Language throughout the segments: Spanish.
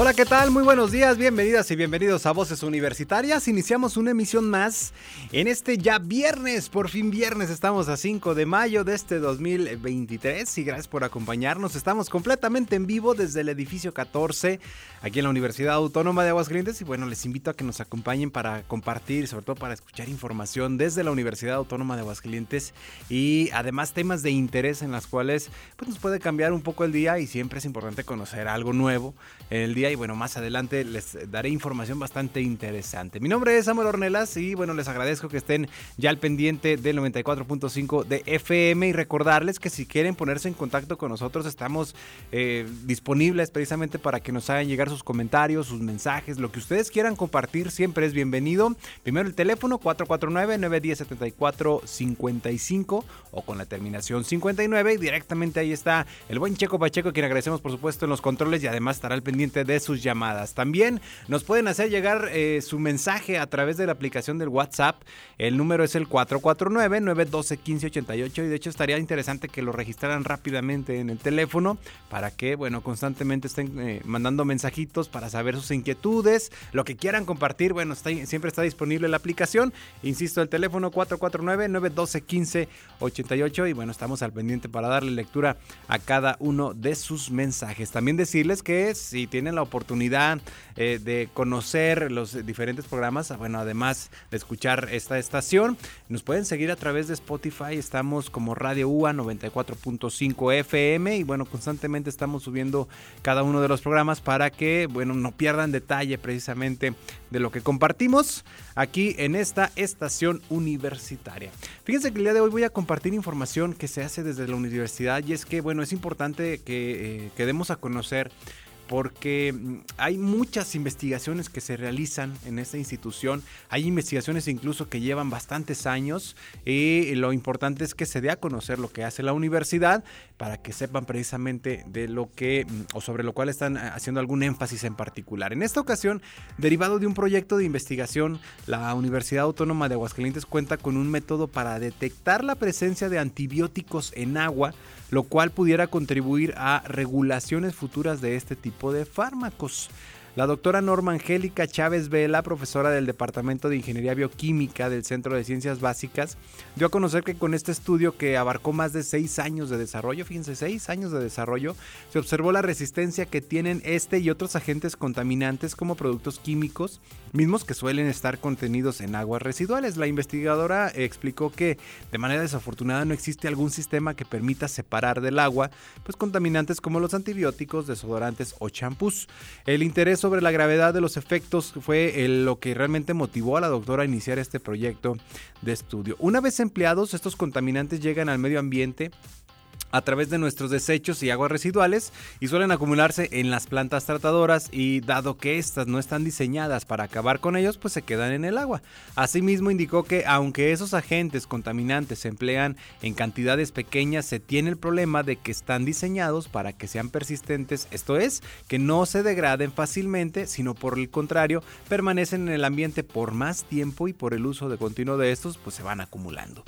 Hola, ¿qué tal? Muy buenos días, bienvenidas y bienvenidos a Voces Universitarias. Iniciamos una emisión más en este ya viernes, por fin viernes, estamos a 5 de mayo de este 2023 y gracias por acompañarnos. Estamos completamente en vivo desde el edificio 14 aquí en la Universidad Autónoma de Aguascalientes y bueno, les invito a que nos acompañen para compartir, sobre todo para escuchar información desde la Universidad Autónoma de Aguascalientes y además temas de interés en las cuales pues, nos puede cambiar un poco el día y siempre es importante conocer algo nuevo en el día y bueno, más adelante les daré información bastante interesante. Mi nombre es Samuel Ornelas y bueno, les agradezco que estén ya al pendiente del 94.5 de FM y recordarles que si quieren ponerse en contacto con nosotros estamos eh, disponibles precisamente para que nos hagan llegar sus comentarios, sus mensajes, lo que ustedes quieran compartir siempre es bienvenido. Primero el teléfono 449-910-7455 o con la terminación 59 y directamente ahí está el buen Checo Pacheco, quien agradecemos por supuesto en los controles y además estará al pendiente de sus llamadas. También nos pueden hacer llegar eh, su mensaje a través de la aplicación del WhatsApp. El número es el 449-912-1588 y de hecho estaría interesante que lo registraran rápidamente en el teléfono para que, bueno, constantemente estén eh, mandando mensajitos para saber sus inquietudes, lo que quieran compartir. Bueno, está, siempre está disponible la aplicación. Insisto, el teléfono 449-912-1588 y bueno, estamos al pendiente para darle lectura a cada uno de sus mensajes. También decirles que si tienen la oportunidad eh, de conocer los diferentes programas, bueno, además de escuchar esta estación, nos pueden seguir a través de Spotify, estamos como Radio UA 94.5 FM y bueno, constantemente estamos subiendo cada uno de los programas para que, bueno, no pierdan detalle precisamente de lo que compartimos aquí en esta estación universitaria. Fíjense que el día de hoy voy a compartir información que se hace desde la universidad y es que, bueno, es importante que, eh, a conocer porque mm, hay muchas investigaciones que se realizan en esta institución, hay investigaciones incluso que llevan bastantes años y lo importante es que se dé a conocer lo que hace la universidad para que sepan precisamente de lo que mm, o sobre lo cual están eh, haciendo algún énfasis en particular. En esta ocasión, derivado de un proyecto de investigación, la Universidad Autónoma de Aguascalientes cuenta con un método para detectar la presencia de antibióticos en agua lo cual pudiera contribuir a regulaciones futuras de este tipo de fármacos. La doctora Norma Angélica Chávez Vela, profesora del Departamento de Ingeniería Bioquímica del Centro de Ciencias Básicas, dio a conocer que con este estudio que abarcó más de seis años de desarrollo, fíjense, seis años de desarrollo, se observó la resistencia que tienen este y otros agentes contaminantes como productos químicos, mismos que suelen estar contenidos en aguas residuales. La investigadora explicó que de manera desafortunada no existe algún sistema que permita separar del agua pues contaminantes como los antibióticos, desodorantes o champús. El interés sobre la gravedad de los efectos fue lo que realmente motivó a la doctora a iniciar este proyecto de estudio. Una vez empleados, estos contaminantes llegan al medio ambiente a través de nuestros desechos y aguas residuales y suelen acumularse en las plantas tratadoras y dado que estas no están diseñadas para acabar con ellos, pues se quedan en el agua. Asimismo indicó que aunque esos agentes contaminantes se emplean en cantidades pequeñas, se tiene el problema de que están diseñados para que sean persistentes, esto es, que no se degraden fácilmente, sino por el contrario, permanecen en el ambiente por más tiempo y por el uso de continuo de estos, pues se van acumulando.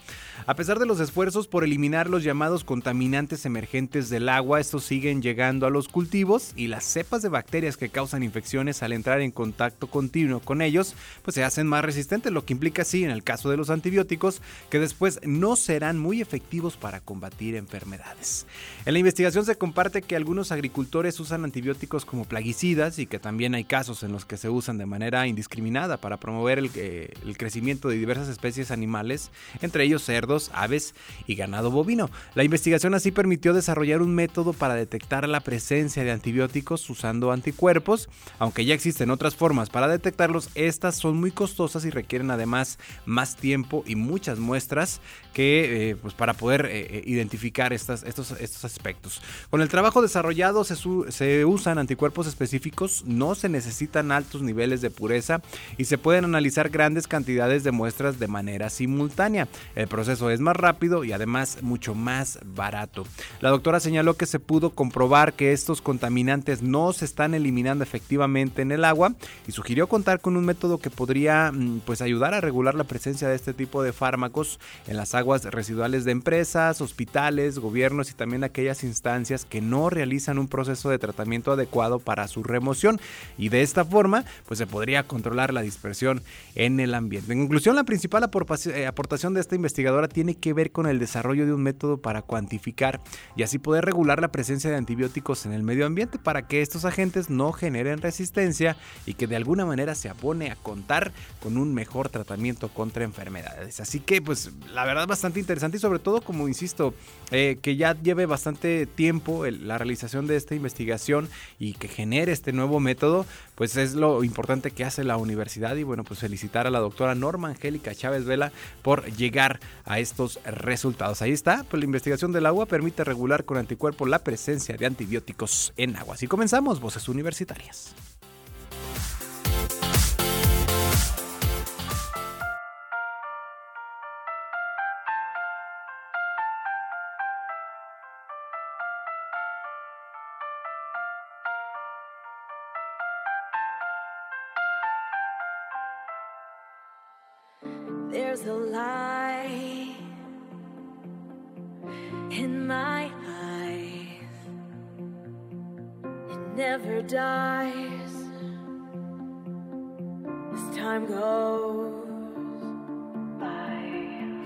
A pesar de los esfuerzos por eliminar los llamados contaminantes, emergentes del agua, estos siguen llegando a los cultivos y las cepas de bacterias que causan infecciones al entrar en contacto continuo con ellos, pues se hacen más resistentes, lo que implica así en el caso de los antibióticos que después no serán muy efectivos para combatir enfermedades. En la investigación se comparte que algunos agricultores usan antibióticos como plaguicidas y que también hay casos en los que se usan de manera indiscriminada para promover el, eh, el crecimiento de diversas especies animales, entre ellos cerdos, aves y ganado bovino. La investigación así permitió desarrollar un método para detectar la presencia de antibióticos usando anticuerpos. Aunque ya existen otras formas para detectarlos, estas son muy costosas y requieren además más tiempo y muchas muestras que, eh, pues para poder eh, eh, identificar estas, estos, estos aspectos. Con el trabajo desarrollado se, se usan anticuerpos específicos, no se necesitan altos niveles de pureza y se pueden analizar grandes cantidades de muestras de manera simultánea. El proceso es más rápido y además mucho más barato La doctora señaló que se pudo comprobar que estos contaminantes no se están eliminando efectivamente en el agua y sugirió contar con un método que podría mm, pues ayudar a regular la presencia de este tipo de fármacos en las aguas residuales de empresas, hospitales, gobiernos y también aquellas instancias que no realizan un proceso de tratamiento adecuado para su remoción y de esta forma pues se podría controlar la dispersión en el ambiente. En conclusión, la principal eh, aportación de esta investigadora tiene que ver con el desarrollo de un método para cuantificar y así poder regular la presencia de antibióticos en el medio ambiente para que estos agentes no generen resistencia y que de alguna manera se apone a contar con un mejor tratamiento contra enfermedades. Así que pues la verdad bastante interesante y sobre todo como insisto, eh, que ya lleve bastante tiempo la realización de esta investigación y que genere este nuevo método, pues es lo importante que hace la universidad y bueno, pues felicitar a la doctora Norma Angélica Chávez Vela por llegar a estos resultados. Ahí está, pues la investigación del agua permite regular con anticuerpo la presencia de antibióticos en agua. Así comenzamos, voces universitarias. Never dies as time goes by.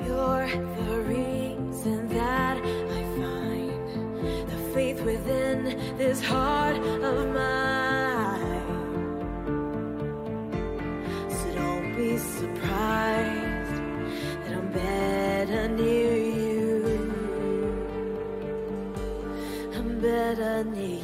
You're the reason that I find the faith within this heart of mine. So don't be surprised That I'm better near you. I'm better near you.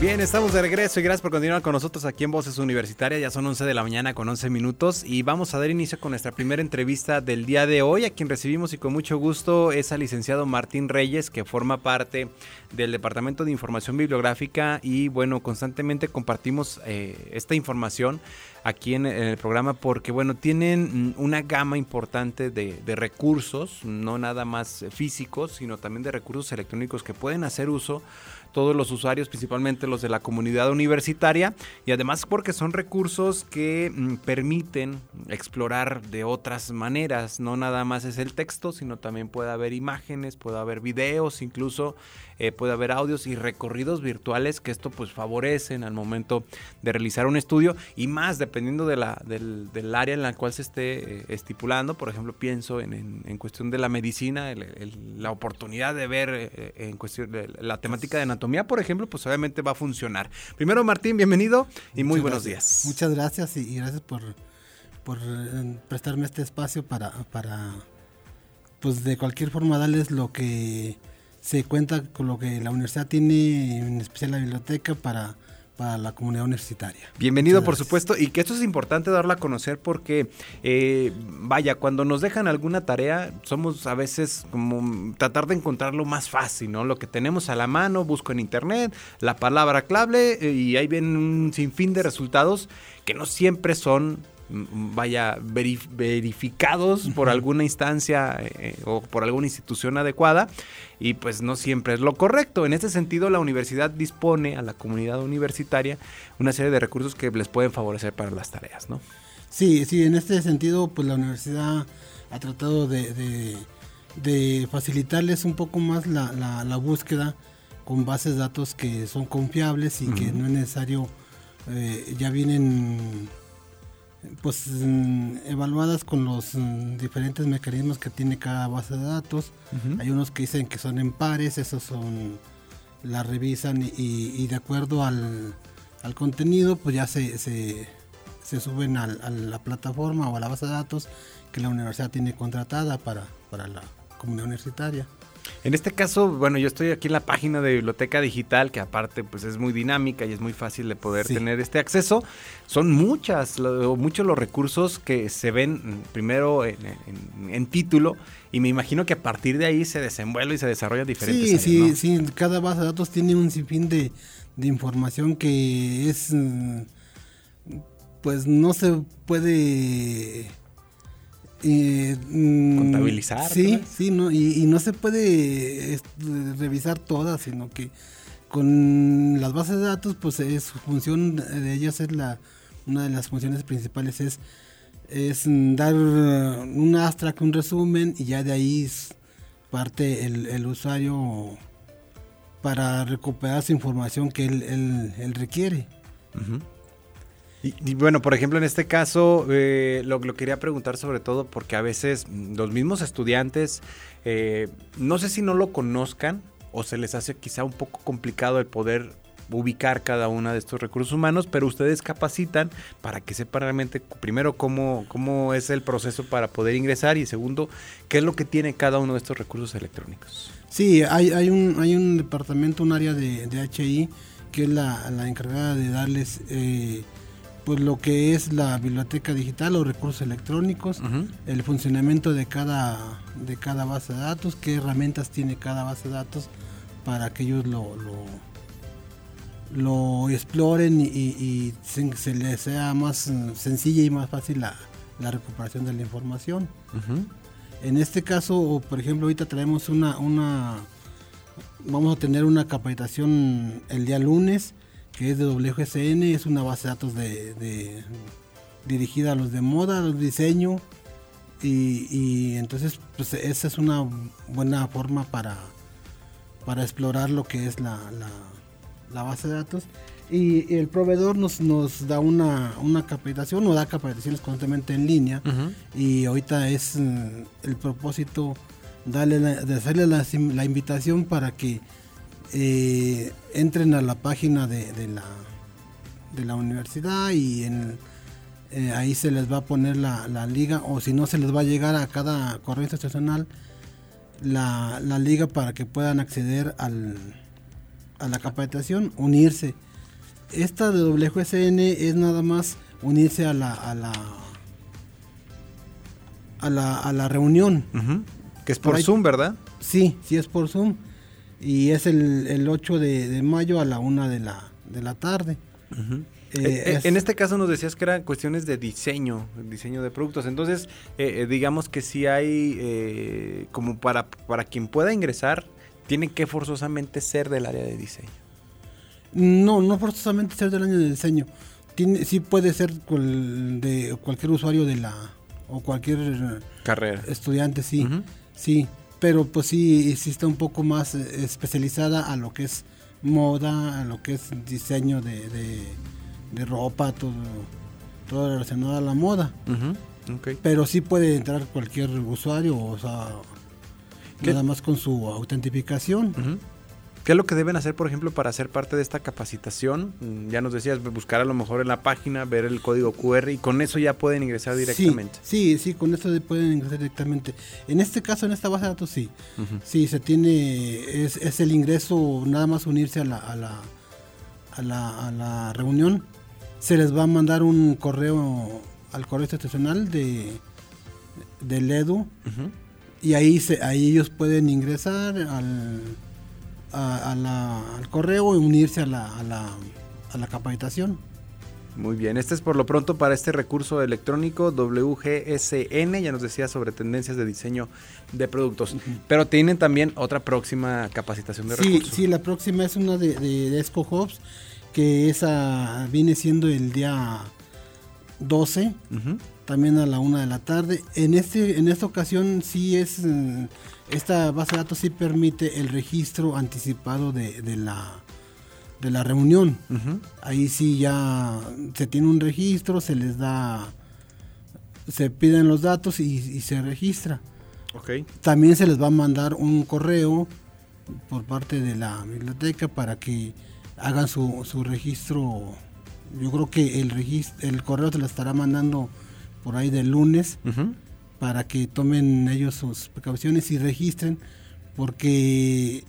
Bien, estamos de regreso y gracias por continuar con nosotros aquí en Voces Universitarias. Ya son 11 de la mañana con 11 minutos y vamos a dar inicio con nuestra primera entrevista del día de hoy. A quien recibimos y con mucho gusto es al licenciado Martín Reyes, que forma parte del Departamento de Información Bibliográfica y bueno, constantemente compartimos eh, esta información aquí en, el programa porque bueno, tienen una gama importante de, de recursos, no nada más físicos, sino también de recursos electrónicos que pueden hacer uso todos los usuarios, principalmente los de la comunidad universitaria, y además porque son recursos que mm, permiten explorar de otras maneras, no nada más es el texto, sino también puede haber imágenes, puede haber videos, incluso eh, puede haber audios y recorridos virtuales que esto pues favorecen al momento de realizar un estudio y más dependiendo de la, del, área en la cual se esté eh, estipulando, por ejemplo pienso en, en, cuestión de la medicina, la oportunidad de ver eh, en cuestión de la temática de anatomía, por ejemplo, pues obviamente va a funcionar. Primero Martín, bienvenido y muy buenos días. Muchas gracias y, gracias por, por prestarme este espacio para, para, pues de cualquier forma darles lo que se cuenta con lo que la universidad tiene, en especial la biblioteca, para, para la comunidad universitaria. Bienvenido, por supuesto, y que esto es importante darlo a conocer porque, eh, vaya, cuando nos dejan alguna tarea, somos a veces como tratar de encontrarlo más fácil, ¿no? Lo que tenemos a la mano, busco en internet, la palabra clave eh, y ahí vienen un sinfín de resultados que no siempre son vaya verificados por alguna instancia eh, o por alguna institución adecuada y pues no siempre es lo correcto. En este sentido, la universidad dispone a la comunidad universitaria una serie de recursos que les pueden favorecer para las tareas, ¿no? Sí, sí, en este sentido, pues la universidad ha tratado de, facilitarles un poco más la, búsqueda con bases de datos que son confiables y que no es necesario, eh, ya vienen pues mm, evaluadas con los mm, diferentes mecanismos que tiene cada base de datos. Hay unos que dicen que son en pares, esos son la revisan y, de acuerdo al, contenido pues ya se, se, suben a la plataforma o a la base de datos que la universidad tiene contratada para, para la comunidad universitaria. En este caso, bueno, yo estoy aquí en la página de Biblioteca Digital, que aparte pues es muy dinámica y es muy fácil de poder tener este acceso. Son muchas, muchos los recursos que se ven mm, primero en, título y me imagino que a partir de ahí se desenvuelve y se desarrolla diferentes. Sí, sí, sí. Cada base de datos tiene un sinfín de, de información que es, mm, pues no se puede Mm, Contabilizar. Sí, sí, no, y, no se puede revisar todas, sino que con las bases de datos, pues es, su función de ellas es la, una de las funciones principales es, es dar un abstract, un resumen, y ya de ahí parte el, usuario para recuperar su información que él, requiere. Y, bueno, por ejemplo, en este caso, eh, lo, lo, quería preguntar sobre todo porque a veces los mismos estudiantes, eh, no sé si no lo conozcan o se les hace quizá un poco complicado el poder ubicar cada uno de estos recursos humanos, pero ustedes capacitan para que sepan realmente, primero, cómo, cómo es el proceso para poder ingresar y segundo, qué es lo que tiene cada uno de estos recursos electrónicos. Sí, hay, hay, un, hay un departamento, un área de, de HI que es la, la encargada de darles... Eh, pues lo que es la biblioteca digital o recursos electrónicos, el funcionamiento de cada, de cada base de datos, qué herramientas tiene cada base de datos para que ellos lo, lo, exploren y, se, les sea más sencilla y más fácil la, recuperación de la información. En este caso, por ejemplo, ahorita traemos una, una, vamos a tener una capacitación el día lunes que es de WGSN, es una base de datos de, dirigida a los de moda, a los de diseño, y, entonces pues esa es una buena forma para, para explorar lo que es la, base de datos. Y, el proveedor nos, nos da una, una capacitación, nos da capacitaciones constantemente en línea, y ahorita es mm, el propósito darle de hacerle la invitación para que eh, entren a la página de, la, de la universidad y en, eh, ahí se les va a poner la, la, liga o si no se les va a llegar a cada correo institucional la, la liga para que puedan acceder al, a la capacitación, unirse. Esta de WSN es nada más unirse a la a la a la, a la reunión. Que es por, ahí- Zoom, ¿verdad? Sí, sí es por Zoom. Y es el, el 8 de, de mayo a la 1 de la, de la tarde. Eh, Eh, eh, es- en este caso nos decías que eran cuestiones de diseño, diseño de productos. Entonces, eh, digamos que si hay, eh, como para, para quien pueda ingresar, tiene que forzosamente ser del área de diseño. No, no forzosamente ser del año de diseño. Tiene, sí puede ser cual- de cualquier usuario de la o cualquier Carrera. estudiante, sí, sí. Pero pues sí, sí está un poco más eh, especializada a lo que es moda, a lo que es diseño de, de, de ropa, todo, todo relacionado a la moda. Pero sí puede entrar cualquier usuario, o sea, ¿Qué? nada más con su autentificación. ¿Qué es lo que deben hacer, por ejemplo, para ser parte de esta capacitación? Mm, Ya nos decías, buscar a lo mejor en la página, ver el código QR y con eso ya pueden ingresar directamente. Sí, sí, sí, con esto de- pueden ingresar directamente. En este caso, en esta base de datos, sí. Sí, se tiene, es, es el ingreso, nada más unirse a la, a la, a la, a la reunión. Se les va a mandar un correo al correo institucional de del EDU y ahí se, ahí ellos pueden ingresar al, a, a la- al correo y unirse a la, a la, a la capacitación. Muy bien, este es por lo pronto para este recurso electrónico WGSN, ya nos decía sobre tendencias de diseño de productos, pero tienen también otra próxima capacitación de Sí, recursos. sí, la próxima es una de, de, de Esco Hobbs, que esa viene siendo el día 12, Ujú. También a la una de la tarde. En este, en esta ocasión sí es, mm, esta base de datos sí permite el registro anticipado de, de la de la reunión. Ahí sí ya se tiene un registro, se les da, se piden los datos y, y se registra. Ok. También se les va a mandar un correo por parte de la biblioteca para que hagan su, su registro. Yo creo que el registro, el correo se lo estará mandando por ahí del lunes para que tomen ellos sus precauciones y registren porque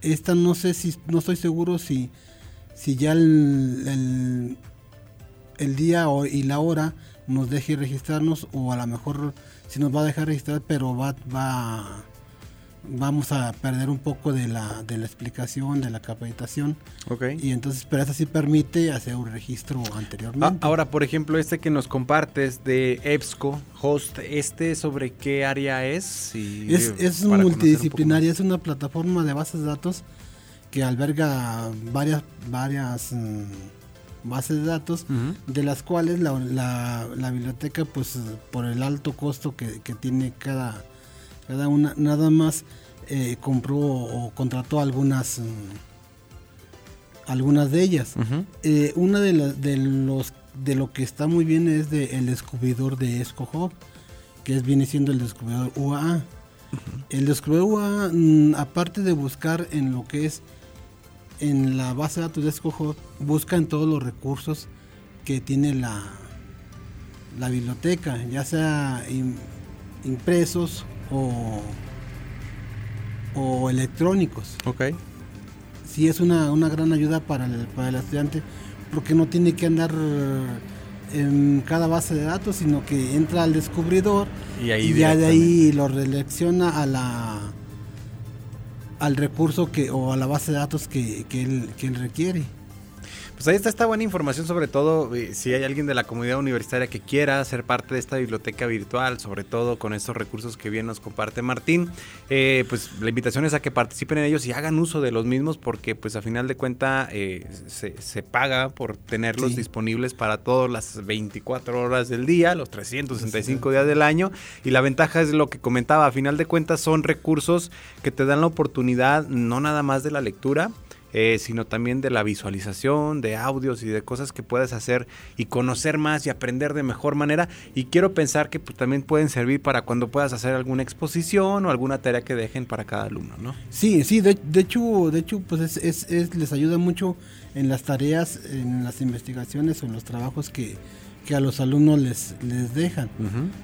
esta no sé si no estoy seguro si si ya el, el, el día y la hora nos deje registrarnos o a lo mejor si nos va a dejar registrar pero va va vamos a perder un poco de la de la explicación de la capacitación Ok. y entonces pero esta sí permite hacer un registro anteriormente Ah, ahora, por ejemplo, este que nos compartes de EBSCO, host, ¿este sobre qué área es? Y, Es, es conocer un multidisciplinaria, es una plataforma de bases de datos que alberga varias, varias mm, bases de datos, más. Ujú. de las cuales la, la- la biblioteca, pues por el alto costo que, que tiene cada, cada una, nada más eh, compró o contrató algunas, mm, algunas de ellas. Eh, una de, las de los de lo que está muy bien es de el descubridor de ESCOHOB, que es, viene siendo el descubridor UAA. El descubridor UAA, mm, aparte de buscar en lo que es en la base de datos de ESCOHOB, busca en todos los recursos que tiene la, la biblioteca, ya sea im- impresos o, o electrónicos Ok. sí es una, una gran ayuda para el, para el estudiante porque no tiene que andar en cada base de datos, sino que entra al descubridor Y ahí y ya de ahí lo relecciona a la al recurso que o a la base de datos que, que él, que él requiere. Pues ahí está esta buena información, sobre todo eh, si hay alguien de la comunidad universitaria que quiera ser parte de esta biblioteca virtual, sobre todo con estos recursos que bien nos comparte Martín, eh, pues la invitación es a que participen en ellos y hagan uso de los mismos porque pues a final de cuenta eh, se, se paga por tenerlos Sí. disponibles para todas las 24 horas del día, los 365 días del año y la ventaja es lo que comentaba, a final de cuentas son recursos que te dan la oportunidad no nada más de la lectura, eh, sino también de la visualización, de audios y de cosas que puedes hacer y conocer más y aprender de mejor manera. Y quiero pensar que pues, también pueden servir para cuando puedas hacer alguna exposición o alguna tarea que dejen para cada alumno, ¿no? Sí, sí, de, hecho, de hecho, pues es, es, les ayuda mucho en las tareas, en las investigaciones o en los trabajos que, que a los alumnos les, les dejan.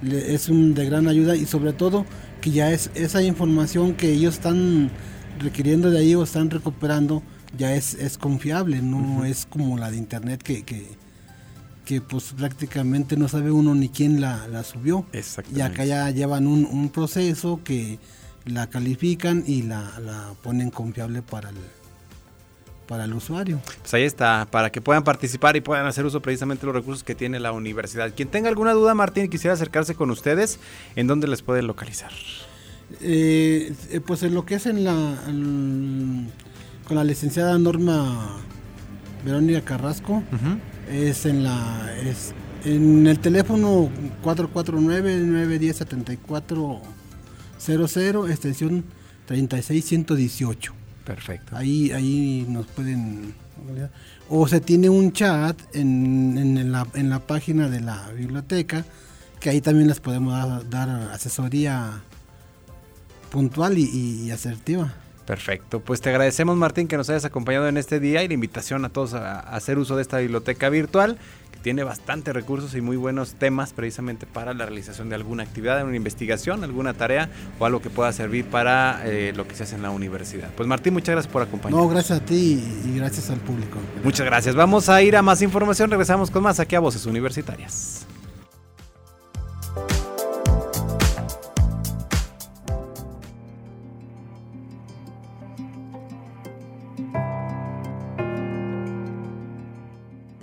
es un de gran ayuda y sobre todo que ya es esa información que ellos están requiriendo de ahí o están recuperando ya es, es confiable, no es como la de internet que, que, pues prácticamente no sabe uno ni quién la, la subió. Y acá ya llevan un, un, proceso que la califican y la, la ponen confiable para el, para el usuario. Pues ahí está, para que puedan participar y puedan hacer uso precisamente de los recursos que tiene la universidad. Quien tenga alguna duda, Martín, y quisiera acercarse con ustedes, ¿en dónde les pueden localizar? Eh, eh, pues en lo que es en la con la licenciada Norma Verónica Carrasco es en la es en el teléfono 449 910 7400 extensión 36118 Perfecto. Ahí, ahí nos pueden... O se tiene un chat en, en, la, en la página de la biblioteca, que ahí también les podemos dar, asesoría puntual y, asertiva. Perfecto, pues te agradecemos Martín que nos hayas acompañado en este día y la invitación a todos a hacer uso de esta biblioteca virtual tiene bastantes recursos y muy buenos temas precisamente para la realización de alguna actividad, una investigación, alguna tarea o algo que pueda servir para eh, lo que se hace en la universidad. Pues Martín, muchas gracias por acompañarnos. No, gracias a ti y gracias al público. Muchas gracias. Vamos a ir a más información, regresamos con más aquí a Voces Universitarias.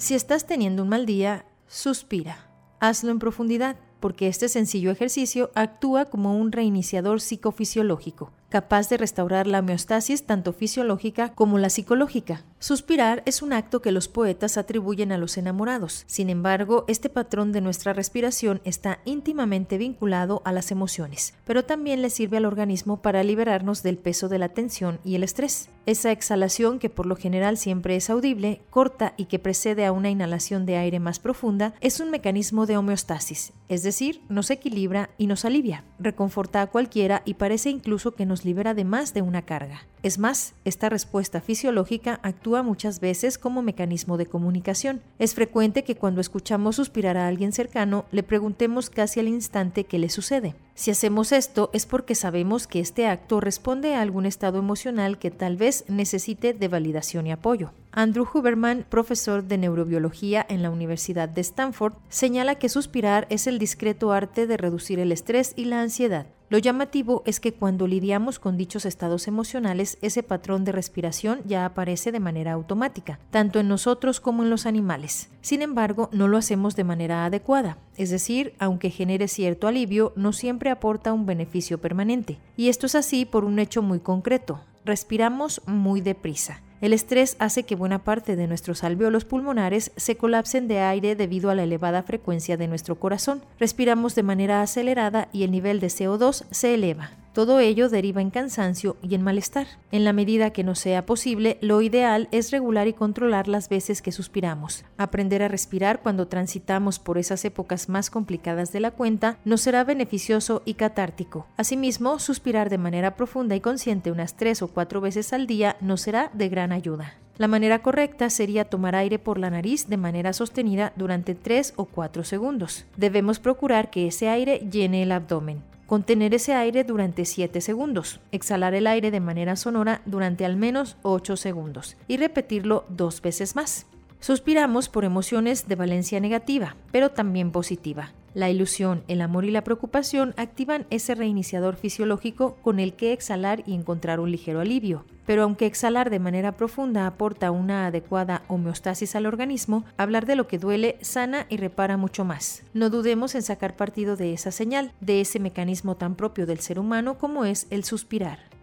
Si estás teniendo un mal día, suspira. Hazlo en profundidad, porque este sencillo ejercicio actúa como un reiniciador psicofisiológico capaz de restaurar la homeostasis tanto fisiológica como la psicológica. Suspirar es un acto que los poetas atribuyen a los enamorados. Sin embargo, este patrón de nuestra respiración está íntimamente vinculado a las emociones, pero también le sirve al organismo para liberarnos del peso de la tensión y el estrés. Esa exhalación, que por lo general siempre es audible, corta y que precede a una inhalación de aire más profunda, es un mecanismo de homeostasis, es decir, nos equilibra y nos alivia, reconforta a cualquiera y parece incluso que nos libera de más de una carga. Es más, esta respuesta fisiológica actúa muchas veces como mecanismo de comunicación. Es frecuente que cuando escuchamos suspirar a alguien cercano le preguntemos casi al instante qué le sucede. Si hacemos esto es porque sabemos que este acto responde a algún estado emocional que tal vez necesite de validación y apoyo. Andrew Huberman, profesor de neurobiología en la Universidad de Stanford, señala que suspirar es el discreto arte de reducir el estrés y la ansiedad. Lo llamativo es que cuando lidiamos con dichos estados emocionales, ese patrón de respiración ya aparece de manera automática, tanto en nosotros como en los animales. Sin embargo, no lo hacemos de manera adecuada, es decir, aunque genere cierto alivio, no siempre aporta un beneficio permanente. Y esto es así por un hecho muy concreto. Respiramos muy deprisa. El estrés hace que buena parte de nuestros alveolos pulmonares se colapsen de aire debido a la elevada frecuencia de nuestro corazón. Respiramos de manera acelerada y el nivel de CO2 se eleva. Todo ello deriva en cansancio y en malestar. En la medida que nos sea posible, lo ideal es regular y controlar las veces que suspiramos. Aprender a respirar cuando transitamos por esas épocas más complicadas de la cuenta nos será beneficioso y catártico. Asimismo, suspirar de manera profunda y consciente unas tres o cuatro veces al día nos será de gran ayuda. La manera correcta sería tomar aire por la nariz de manera sostenida durante 3 o 4 segundos. Debemos procurar que ese aire llene el abdomen. Contener ese aire durante 7 segundos. Exhalar el aire de manera sonora durante al menos 8 segundos. Y repetirlo dos veces más. Suspiramos por emociones de valencia negativa, pero también positiva. La ilusión, el amor y la preocupación activan ese reiniciador fisiológico con el que exhalar y encontrar un ligero alivio. Pero aunque exhalar de manera profunda aporta una adecuada homeostasis al organismo, hablar de lo que duele sana y repara mucho más. No dudemos en sacar partido de esa señal, de ese mecanismo tan propio del ser humano como es el suspirar.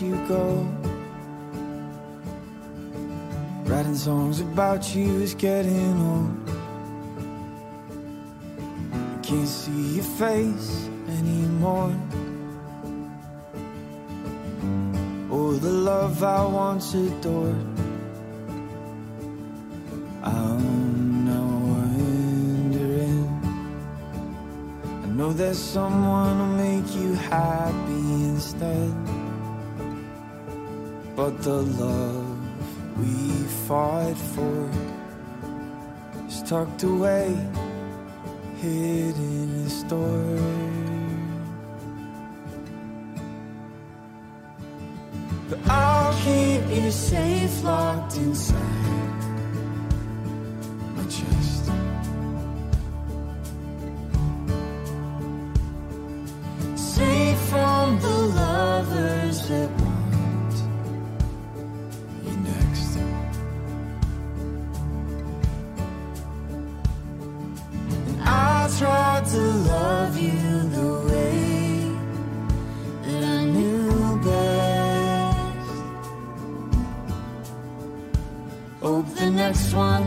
You go. Writing songs about you is getting old. I can't see your face anymore. Oh, the love I once adored. I'm wondering. I know there's someone who'll make you happy instead. But the love we fought for is tucked away, hidden in a store. But I'll keep you safe, locked inside to love you the way that I knew best. Hope the next one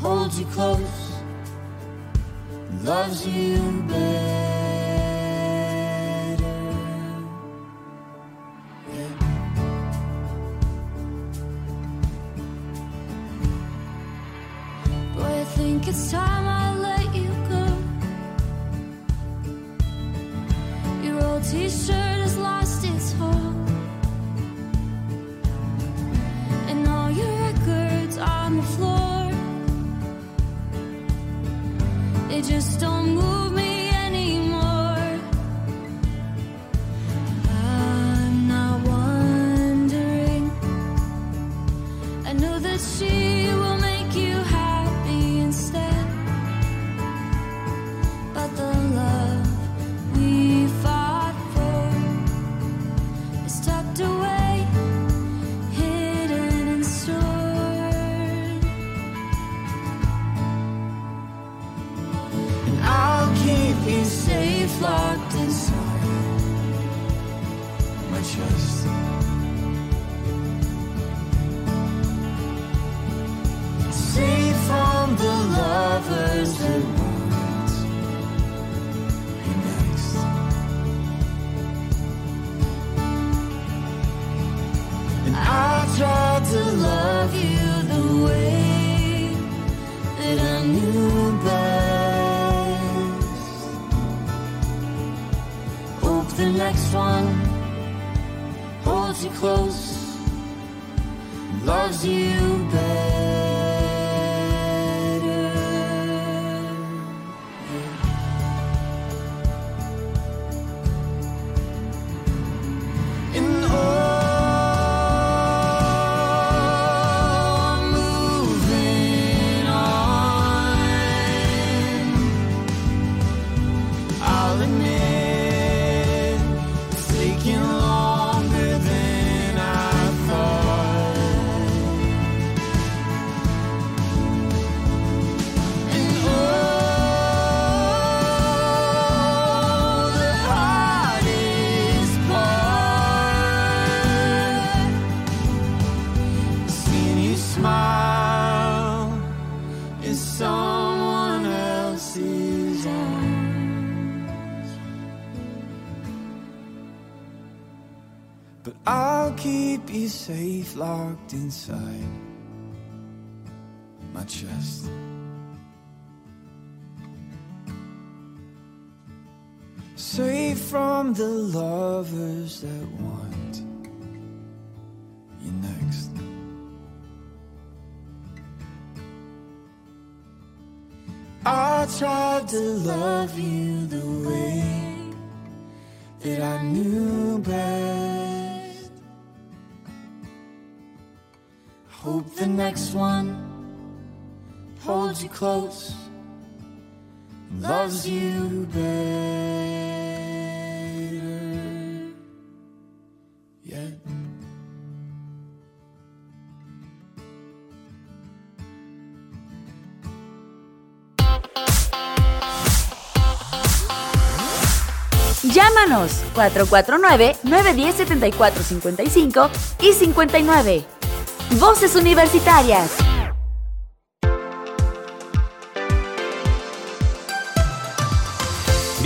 holds you close, loves you better. The next one holds you close, loves you better. Keep you safe, locked inside my chest. Safe from the lovers that want you next. I tried to love you close, loves you better. Yet. Llámanos 449-910-7455 y 59. Voces Universitarias.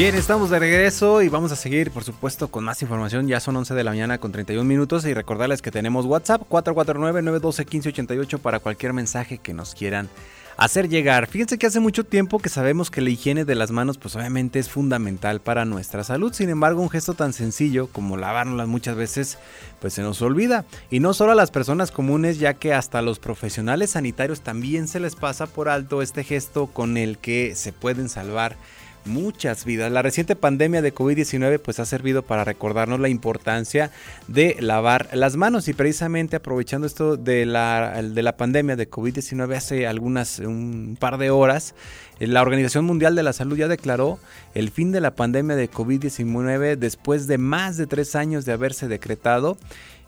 Bien, estamos de regreso y vamos a seguir, por supuesto, con más información. Ya son 11 de la mañana con 31 minutos y recordarles que tenemos WhatsApp 449-912-1588 para cualquier mensaje que nos quieran hacer llegar. Fíjense que hace mucho tiempo que sabemos que la higiene de las manos pues obviamente es fundamental para nuestra salud. Sin embargo, un gesto tan sencillo como lavárnoslas muchas veces pues se nos olvida. Y no solo a las personas comunes, ya que hasta a los profesionales sanitarios también se les pasa por alto este gesto con el que se pueden salvar muchas vidas. La reciente pandemia de COVID-19 pues ha servido para recordarnos la importancia de lavar las manos y precisamente aprovechando esto de la, de la pandemia de COVID-19 hace algunas un par de horas la Organización Mundial de la Salud ya declaró el fin de la pandemia de COVID-19 después de más de tres años de haberse decretado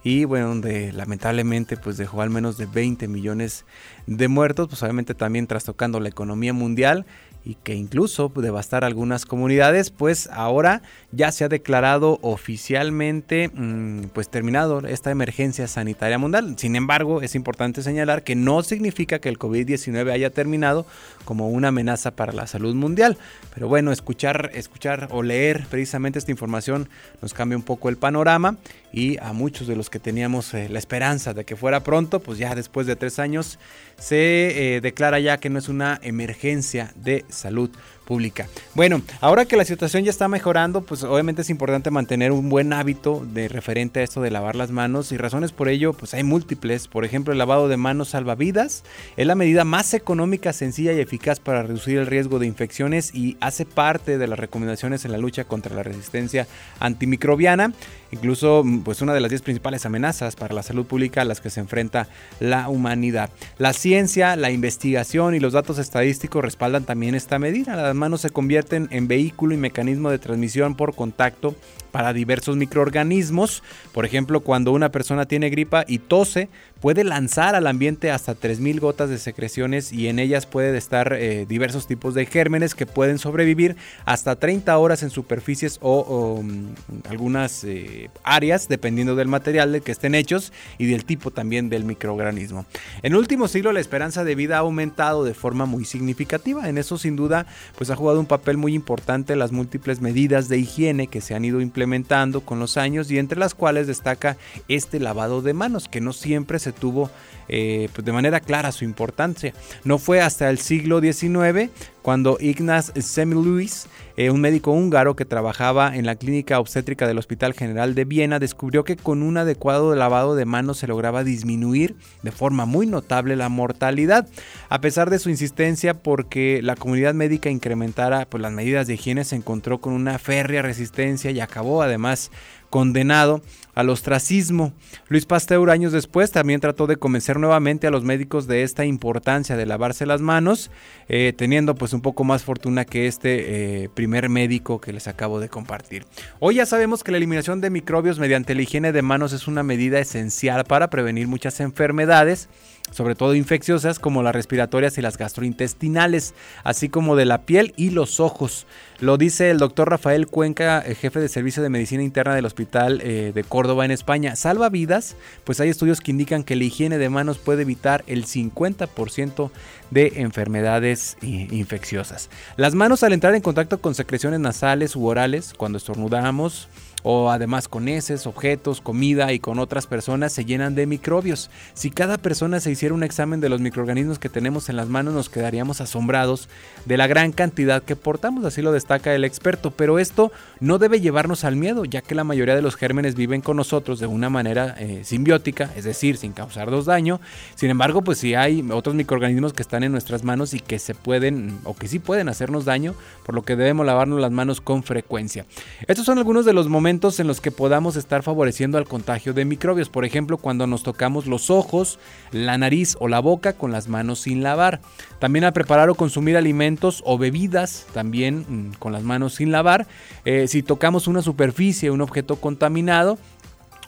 y bueno, donde lamentablemente pues dejó al menos de 20 millones de muertos, pues obviamente también trastocando la economía mundial y que incluso devastar algunas comunidades, pues ahora ya se ha declarado oficialmente mm, pues terminado esta emergencia sanitaria mundial. Sin embargo, es importante señalar que no significa que el COVID-19 haya terminado como una amenaza para la salud mundial. Pero bueno, escuchar, escuchar o leer precisamente esta información nos cambia un poco el panorama y a muchos de los que teníamos eh, la esperanza de que fuera pronto, pues ya después de tres años se eh, declara ya que no es una emergencia de salud pública. Bueno, ahora que la situación ya está mejorando, pues obviamente es importante mantener un buen hábito de referente a esto de lavar las manos y razones por ello, pues hay múltiples. Por ejemplo, el lavado de manos salva vidas, es la medida más económica, sencilla y eficaz para reducir el riesgo de infecciones y hace parte de las recomendaciones en la lucha contra la resistencia antimicrobiana. Incluso, pues una de las 10 principales amenazas para la salud pública a las que se enfrenta la humanidad. La ciencia, la investigación y los datos estadísticos respaldan también esta medida. Las manos se convierten en vehículo y mecanismo de transmisión por contacto para diversos microorganismos. Por ejemplo, cuando una persona tiene gripa y tose, puede lanzar al ambiente hasta 3.000 gotas de secreciones y en ellas pueden estar eh, diversos tipos de gérmenes que pueden sobrevivir hasta 30 horas en superficies o, mm, algunas eh, áreas, dependiendo del material del que estén hechos y del tipo también del microorganismo. En el último siglo la esperanza de vida ha aumentado de forma muy significativa. En eso sin duda pues ha jugado un papel muy importante las múltiples medidas de higiene que se han ido implementando con los años y entre las cuales destaca este lavado de manos que no siempre se tuvo eh, pues de manera clara su importancia. No fue hasta el siglo XIX cuando Ignaz Semmelweis, eh, un médico húngaro que trabajaba en la clínica obstétrica del Hospital General de Viena, descubrió que con un adecuado lavado de manos se lograba disminuir de forma muy notable la mortalidad. A pesar de su insistencia porque la comunidad médica incrementara pues, las medidas de higiene, se encontró con una férrea resistencia y acabó además condenado al ostracismo. Luis Pasteur años después también trató de convencer nuevamente a los médicos de esta importancia de lavarse las manos, eh, teniendo pues un poco más fortuna que este eh, primer médico que les acabo de compartir. Hoy ya sabemos que la eliminación de microbios mediante la higiene de manos es una medida esencial para prevenir muchas enfermedades sobre todo infecciosas como las respiratorias y las gastrointestinales, así como de la piel y los ojos. Lo dice el doctor Rafael Cuenca, eh, jefe de servicio de medicina interna del Hospital eh, de Córdoba en España. Salva vidas, pues hay estudios que indican que la higiene de manos puede evitar el 50% de enfermedades eh, infecciosas. Las manos al entrar en contacto con secreciones nasales u orales, cuando estornudamos, o además con heces, objetos, comida y con otras personas se llenan de microbios. Si cada persona se hiciera un examen de los microorganismos que tenemos en las manos nos quedaríamos asombrados de la gran cantidad que portamos, así lo destaca el experto, pero esto no debe llevarnos al miedo, ya que la mayoría de los gérmenes viven con nosotros de una manera eh, simbiótica, es decir, sin causarnos daño. Sin embargo, pues si hay otros microorganismos que están en nuestras manos y que se pueden o que sí pueden hacernos daño, por lo que debemos lavarnos las manos con frecuencia. Estos son algunos de los momentos en los que podamos estar favoreciendo al contagio de microbios. Por ejemplo, cuando nos tocamos los ojos, la nariz o la boca con las manos sin lavar. También al preparar o consumir alimentos o bebidas, también mm, con las manos sin lavar. Eh, si tocamos una superficie, un objeto contaminado,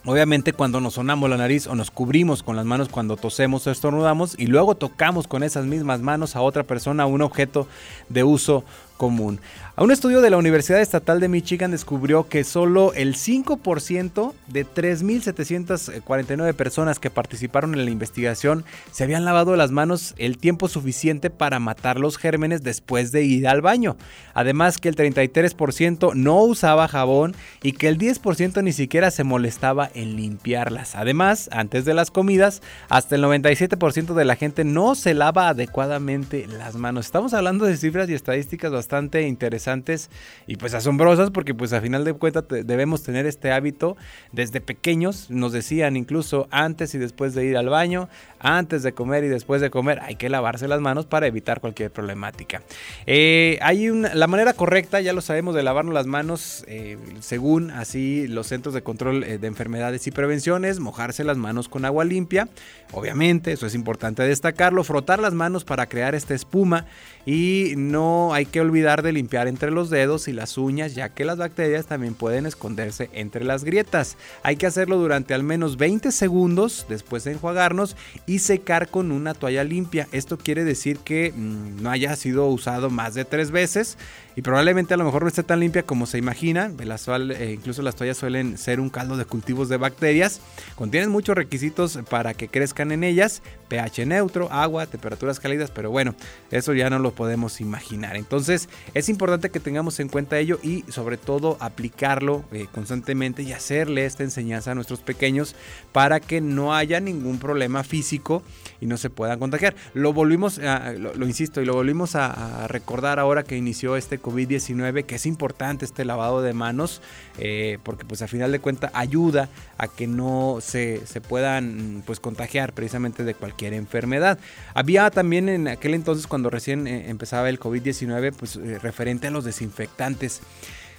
Obviamente cuando nos sonamos la nariz o nos cubrimos con las manos cuando tosemos o estornudamos y luego tocamos con esas mismas manos a otra persona un objeto de uso común. A un estudio de la Universidad Estatal de Michigan descubrió que solo el 5% de 3.749 personas que participaron en la investigación se habían lavado las manos el tiempo suficiente para matar los gérmenes después de ir al baño. Además que el 33% no usaba jabón y que el 10% ni siquiera se molestaba en limpiarlas. Además, antes de las comidas, hasta el 97% de la gente no se lava adecuadamente las manos. Estamos hablando de cifras y estadísticas bastante interesantes y pues asombrosas porque pues a final de cuentas debemos tener este hábito desde pequeños. Nos decían incluso antes y después de ir al baño, antes de comer y después de comer hay que lavarse las manos para evitar cualquier problemática. Eh, hay una, la manera correcta, ya lo sabemos, de lavarnos las manos eh, según así los centros de control eh, de enfermedades y prevenciones, mojarse las manos con agua limpia, obviamente, eso es importante destacarlo, frotar las manos para crear esta espuma y no hay que olvidar de limpiar entre los dedos y las uñas ya que las bacterias también pueden esconderse entre las grietas. Hay que hacerlo durante al menos 20 segundos después de enjuagarnos y secar con una toalla limpia. Esto quiere decir que mm, no haya sido usado más de tres veces y probablemente a lo mejor no esté tan limpia como se imagina. Eh, incluso las toallas suelen ser un caldo de cultivos de bacterias. Contienen muchos requisitos para que crezcan en ellas. pH neutro, agua, temperaturas cálidas, pero bueno, eso ya no lo podemos imaginar. Entonces es importante que tengamos en cuenta ello y sobre todo aplicarlo eh, constantemente y hacerle esta enseñanza a nuestros pequeños para que no haya ningún problema físico y no se puedan contagiar. Lo volvimos, lo, insisto, y lo volvimos a, recordar ahora que inició este COVID-19, que es importante este lavado de manos, eh, porque pues a final de cuentas ayuda a que no se, puedan pues contagiar precisamente de cualquier enfermedad. Había también en aquel entonces cuando recién eh, empezaba el COVID-19, pues eh, referente a los desinfectantes.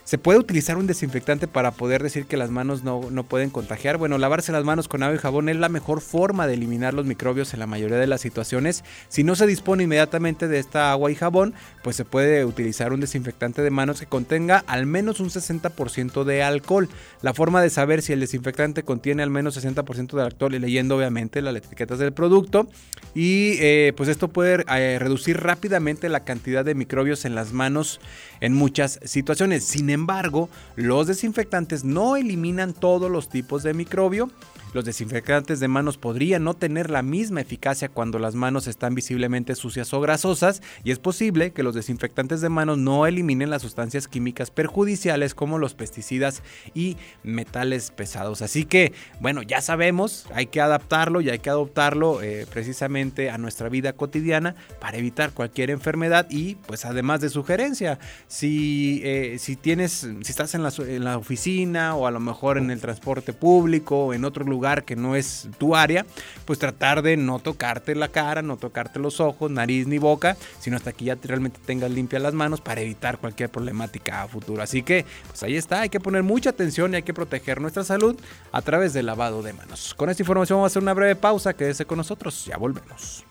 ¿Se puede utilizar un desinfectante para poder decir que las manos no, pueden contagiar? Bueno, lavarse las manos con agua y jabón es la mejor forma de eliminar los microbios en la mayoría de las situaciones. Si no se dispone inmediatamente de esta agua y jabón, pues se puede utilizar un desinfectante de manos que contenga al menos un 60% de alcohol. La forma de saber si el desinfectante contiene al menos 60% de alcohol y leyendo obviamente las etiquetas del producto. Y eh, pues esto puede eh, reducir rápidamente la cantidad de microbios en las manos en muchas situaciones. Sin embargo, los desinfectantes no eliminan todos los tipos de microbio los desinfectantes de manos podrían no tener la misma eficacia cuando las manos están visiblemente sucias o grasosas y es posible que los desinfectantes de manos no eliminen las sustancias químicas perjudiciales como los pesticidas y metales pesados. Así que, bueno, ya sabemos, hay que adaptarlo y hay que adoptarlo eh, precisamente a nuestra vida cotidiana para evitar cualquier enfermedad y pues además de sugerencia, si, eh, si tienes, si estás en la, en la oficina o a lo mejor en el transporte público o en otro lugar, que no es tu área, pues tratar de no tocarte la cara, no tocarte los ojos, nariz ni boca, sino hasta que ya realmente tengas limpias las manos para evitar cualquier problemática a futuro. Así que, pues ahí está, hay que poner mucha atención y hay que proteger nuestra salud a través del lavado de manos. Con esta información vamos a hacer una breve pausa, quédese con nosotros, ya volvemos.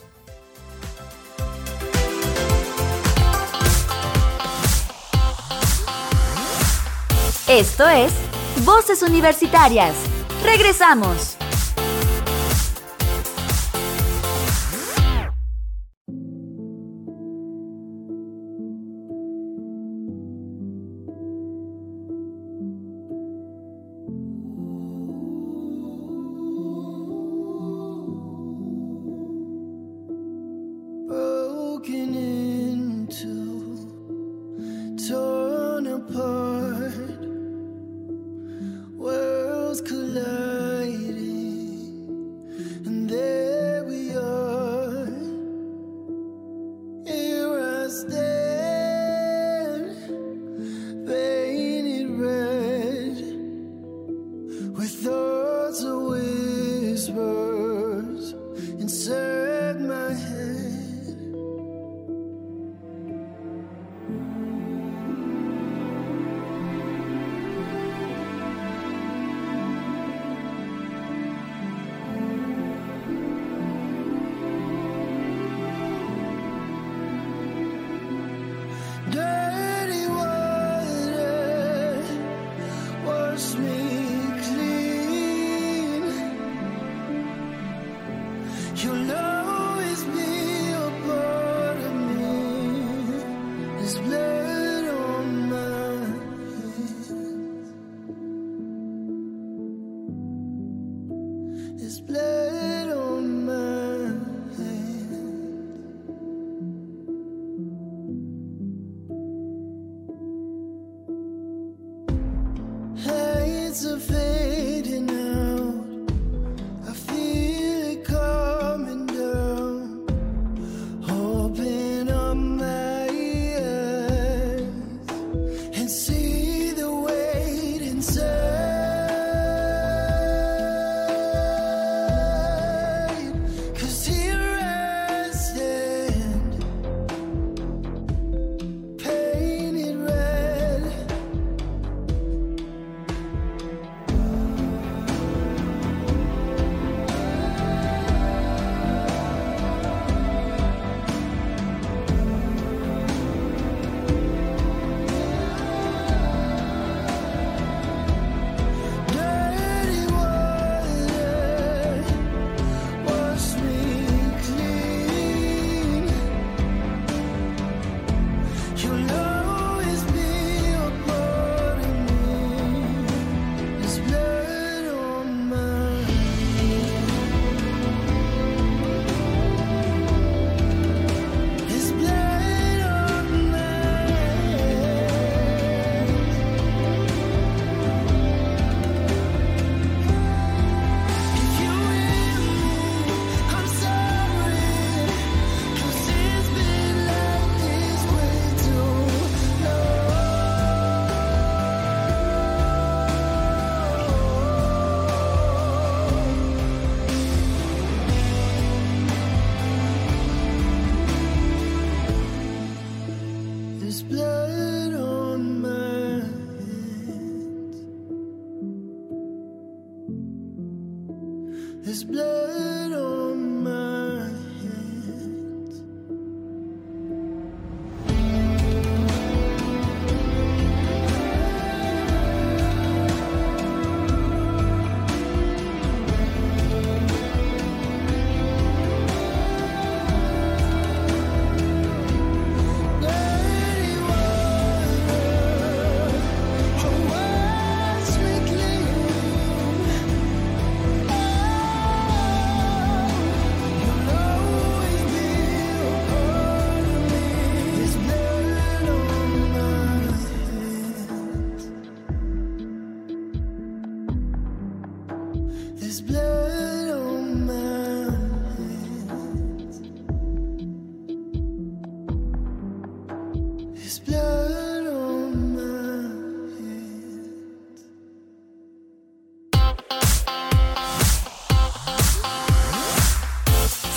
Esto es Voces Universitarias Regresamos.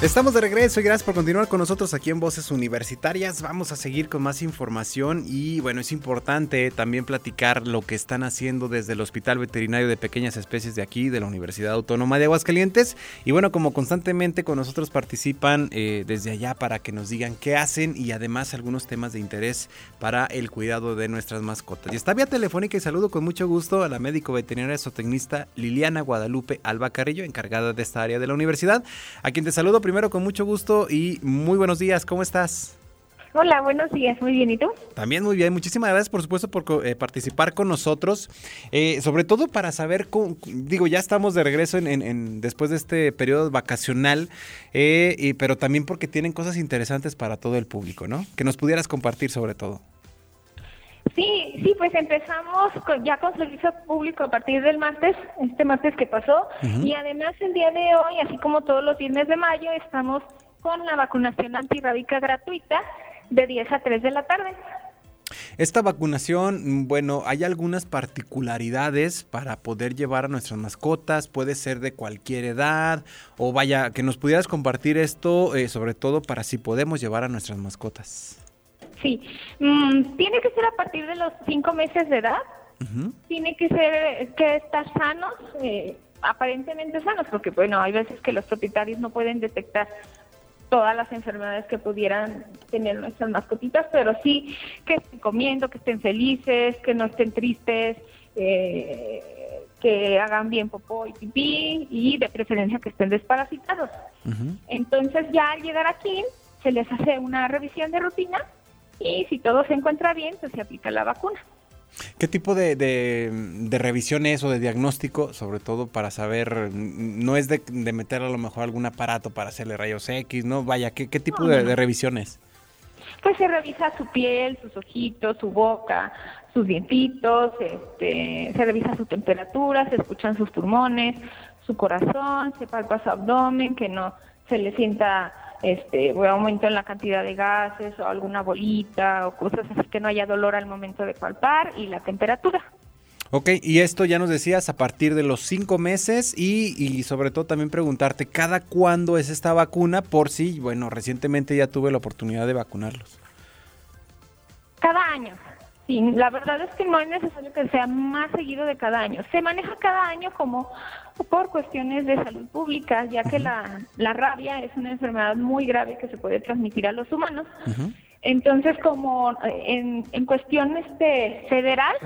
Estamos de regreso y gracias por continuar con nosotros aquí en Voces Universitarias. Vamos a seguir con más información y bueno, es importante también platicar lo que están haciendo desde el Hospital Veterinario de Pequeñas Especies de aquí, de la Universidad Autónoma de Aguascalientes. Y bueno, como constantemente con nosotros participan eh, desde allá para que nos digan qué hacen y además algunos temas de interés para el cuidado de nuestras mascotas. Y está vía telefónica y saludo con mucho gusto a la médico veterinaria zootecnista Liliana Guadalupe Alba Carrillo, encargada de esta área de la universidad, a quien te saludo primero con mucho gusto y muy buenos días, ¿cómo estás? Hola, buenos días, muy bien, ¿y tú? También muy bien, muchísimas gracias por supuesto por eh, participar con nosotros, eh, sobre todo para saber, cómo- digo, ya estamos de regreso en, en- en- después de este periodo vacacional, eh, y- pero también porque tienen cosas interesantes para todo el público, ¿no? Que nos pudieras compartir sobre todo. Sí, sí, pues empezamos con- ya con servicio público a partir del martes, este martes que pasó, y además el día de hoy, así como todos los viernes de mayo, estamos con la vacunación antirrábica gratuita de 10 a 3 de la tarde. Esta vacunación, bueno, hay algunas particularidades para poder llevar a nuestras mascotas, puede ser de cualquier edad, o vaya, que nos pudieras compartir esto, eh, sobre todo para si podemos llevar a nuestras mascotas. Sí, mm, tiene que ser a partir de los 5 meses de edad, tiene que ser que estar sanos, eh, aparentemente sanos, porque bueno, hay veces que los propietarios no pueden detectar todas las enfermedades que pudieran tener nuestras mascotitas, pero sí que estén comiendo, que estén felices, que no estén tristes, eh, que hagan bien popó y pipí y de preferencia que estén desparasitados. Entonces ya al llegar aquí se les hace una revisión de rutina y si todo se encuentra bien, pues se aplica la vacuna. ¿Qué tipo de, de, de revisión es o de diagnóstico, sobre todo para saber, no es de, de meter a lo mejor algún aparato para hacerle rayos X, ¿no? Vaya, ¿qué, qué tipo No, de, no? Pues se revisa su piel, sus ojitos, su boca, sus dientitos, este, se revisa su temperatura, se escuchan sus pulmones, su corazón, se palpa su abdomen, que no se le sienta este aumento en la cantidad de gases o alguna bolita o cosas así que no haya dolor al momento de palpar y la temperatura. Ok, y esto ya nos decías a partir de los cinco meses y, y sobre todo también preguntarte cada cuándo es esta vacuna por si, bueno, recientemente ya tuve la oportunidad de vacunarlos. Cada año. Sí, la verdad es que no es necesario que sea más seguido de cada año. Se maneja cada año como por cuestiones de salud pública, ya que la, la rabia es una enfermedad muy grave que se puede transmitir a los humanos. Entonces, como en, en cuestión este, federal,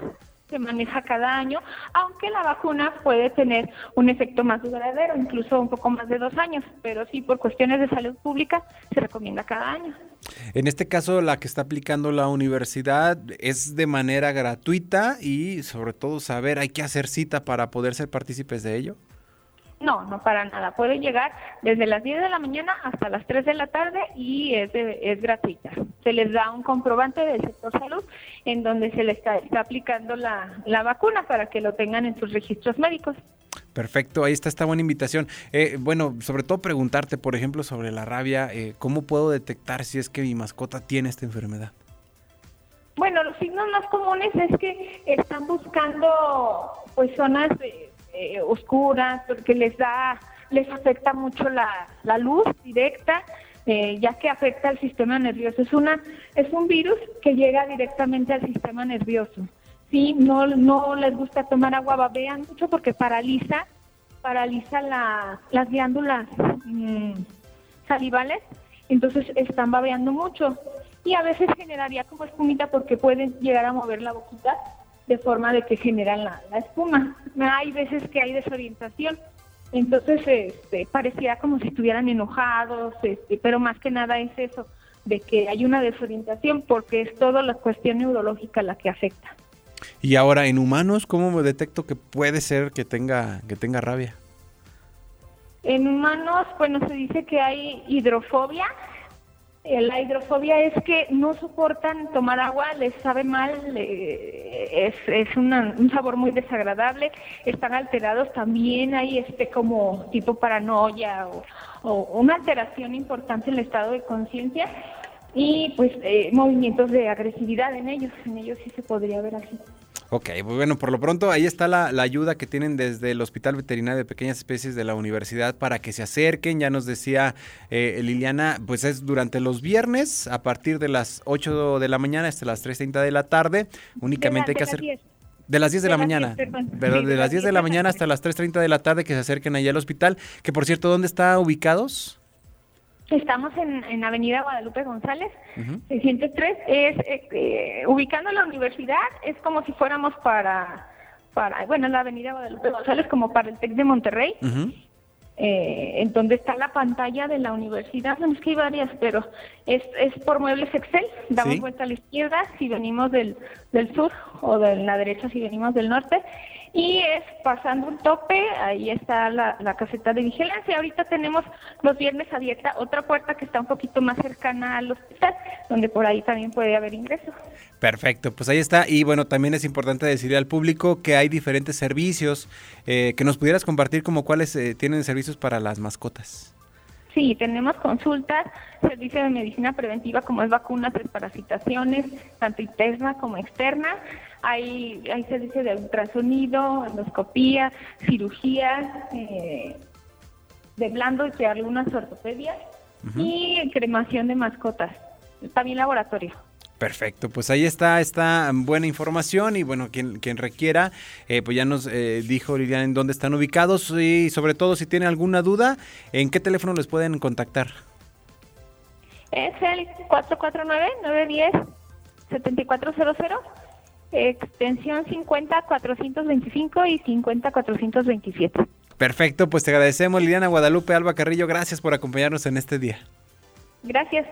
se maneja cada año, aunque la vacuna puede tener un efecto más duradero, incluso un poco más de dos años, pero sí, por cuestiones de salud pública, se recomienda cada año. En este caso, la que está aplicando la universidad es de manera gratuita y sobre todo saber, hay que hacer cita para poder ser partícipes de ello. No, no para nada. Puede llegar desde las 10 de la mañana hasta las 3 de la tarde y es, de- es gratuita. Se les da un comprobante del sector salud en donde se les está, está aplicando la, la vacuna para que lo tengan en sus registros médicos. Perfecto, ahí está esta buena invitación. Eh, bueno, sobre todo preguntarte, por ejemplo, sobre la rabia, eh, ¿cómo puedo detectar si es que mi mascota tiene esta enfermedad? Bueno, los signos más comunes es que están buscando pues zonas eh, eh, oscuras porque les da, les afecta mucho la, la luz directa, eh, ya que afecta al sistema nervioso. Es una, es un virus que llega directamente al sistema nervioso. Sí, no, no les gusta tomar agua, babean mucho porque paraliza, paraliza la, las glándulas mm, salivales, entonces están babeando mucho y a veces generaría como espumita porque pueden llegar a mover la boquita de forma de que generan la, la espuma. Hay veces que hay desorientación, entonces este, parecía como si estuvieran enojados, este, pero más que nada es eso, de que hay una desorientación porque es toda la cuestión neurológica la que afecta. Y ahora en humanos, ¿cómo me detecto que puede ser que tenga, que tenga rabia? En humanos, bueno, se dice que hay hidrofobia. Eh, La hidrofobia es que no soportan tomar agua, les sabe mal, eh, es, es un sabor muy desagradable, están alterados también, hay este como tipo paranoia o, o una alteración importante en el estado de conciencia y pues eh, movimientos de agresividad en ellos, en ellos sí se podría ver así. Ok, pues bueno, por lo pronto ahí está la, la ayuda que tienen desde el Hospital Veterinario de Pequeñas Especies de la universidad para que se acerquen. Ya nos decía eh, Liliana, pues es durante los viernes a partir de las 8 de la mañana hasta las 3.30 de la tarde. Únicamente hay que hacer... 10. De las 10 de, De la mañana. 10, perdón. Pero Sí, de las 10 de la mañana hasta las 3.30 de la tarde que se acerquen allá al hospital. Que por cierto, ¿dónde está ubicados? Estamos en, en Avenida Guadalupe González, Ujú. 603. Es, eh, eh, ubicando la universidad, es como si fuéramos para, para, bueno, la Avenida Guadalupe González, como para el TEC de Monterrey, eh, en donde está la pantalla de la universidad. Bueno, es que hay varias, pero es, es por Muebles Excel. Damos Sí. vuelta a la izquierda si venimos del, del sur o de la derecha si venimos del norte. Y es pasando un tope, ahí está la, la caseta de vigilancia. Ahorita tenemos los viernes abierta otra puerta que está un poquito más cercana al hospital, donde por ahí también puede haber ingreso. Perfecto, pues ahí está. Y bueno, también es importante decirle al público que hay diferentes servicios eh, que nos pudieras compartir como cuáles eh, tienen servicios para las mascotas. Sí, tenemos consultas, servicio de medicina preventiva como es vacunas, desparasitaciones, tanto interna como externa. Hay, hay servicio de ultrasonido, endoscopía, cirugía, eh, de blando y algunas ortopedias y cremación de mascotas. También laboratorio. Perfecto, pues ahí está esta buena información y bueno, quien, quien requiera, eh, pues ya nos eh, dijo Liliana en dónde están ubicados y sobre todo si tienen alguna duda, ¿en qué teléfono les pueden contactar? Es el 449-910-7400, extensión 50-425 y 50-427. Perfecto, pues te agradecemos Liliana Guadalupe Alba Carrillo, gracias por acompañarnos en este día. Gracias.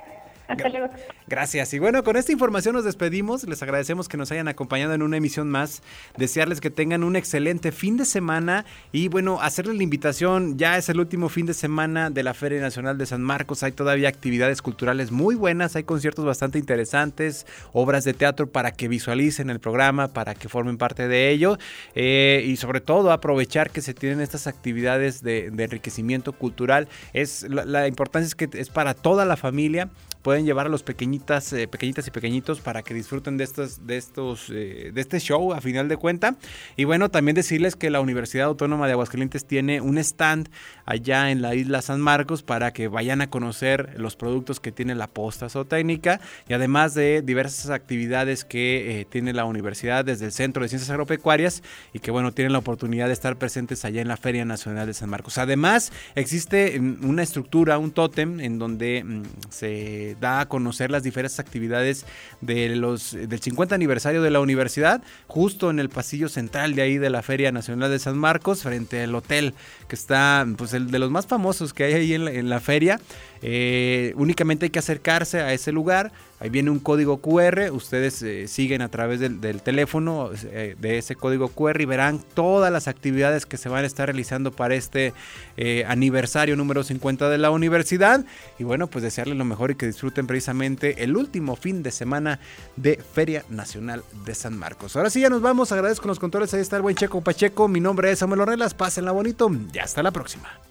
Hasta luego. Gracias. Y bueno, con esta información nos despedimos. Les agradecemos que nos hayan acompañado en una emisión más. Desearles que tengan un excelente fin de semana y bueno, hacerles la invitación. Ya es el último fin de semana de la Feria Nacional de San Marcos. Hay todavía actividades culturales muy buenas. Hay conciertos bastante interesantes, obras de teatro para que visualicen el programa, para que formen parte de ello. Eh, y sobre todo aprovechar que se tienen estas actividades de, de enriquecimiento cultural. Es la, la importancia es que es para toda la familia pueden llevar a los pequeñitas, eh, pequeñitas y pequeñitos para que disfruten de estos, de estos, eh, de este show a final de cuenta. Y bueno, también decirles que la Universidad Autónoma de Aguascalientes tiene un stand allá en la isla San Marcos para que vayan a conocer los productos que tiene la posta zootécnica y además de diversas actividades que eh, tiene la universidad desde el Centro de Ciencias Agropecuarias y que bueno, tienen la oportunidad de estar presentes allá en la Feria Nacional de San Marcos. Además, existe mm, una estructura, un tótem en donde mm, se da a conocer las diferentes actividades de los, del 50 aniversario de la universidad, justo en el pasillo central de ahí de la Feria Nacional de San Marcos, frente al hotel que está, pues el de los más famosos que hay ahí en la, en la feria. Eh, únicamente hay que acercarse a ese lugar. Ahí viene un código QR. Ustedes eh, siguen a través del, teléfono eh, de ese código QR y verán todas las actividades que se van a estar realizando para este eh, aniversario número 50 de la universidad. Y bueno, pues desearles lo mejor y que disfruten precisamente el último fin de semana de Feria Nacional de San Marcos. Ahora sí, ya nos vamos. Agradezco los controles. Ahí está el buen Checo Pacheco. Mi nombre es Samuel Ornelas. Pásenla bonito. Y hasta la próxima.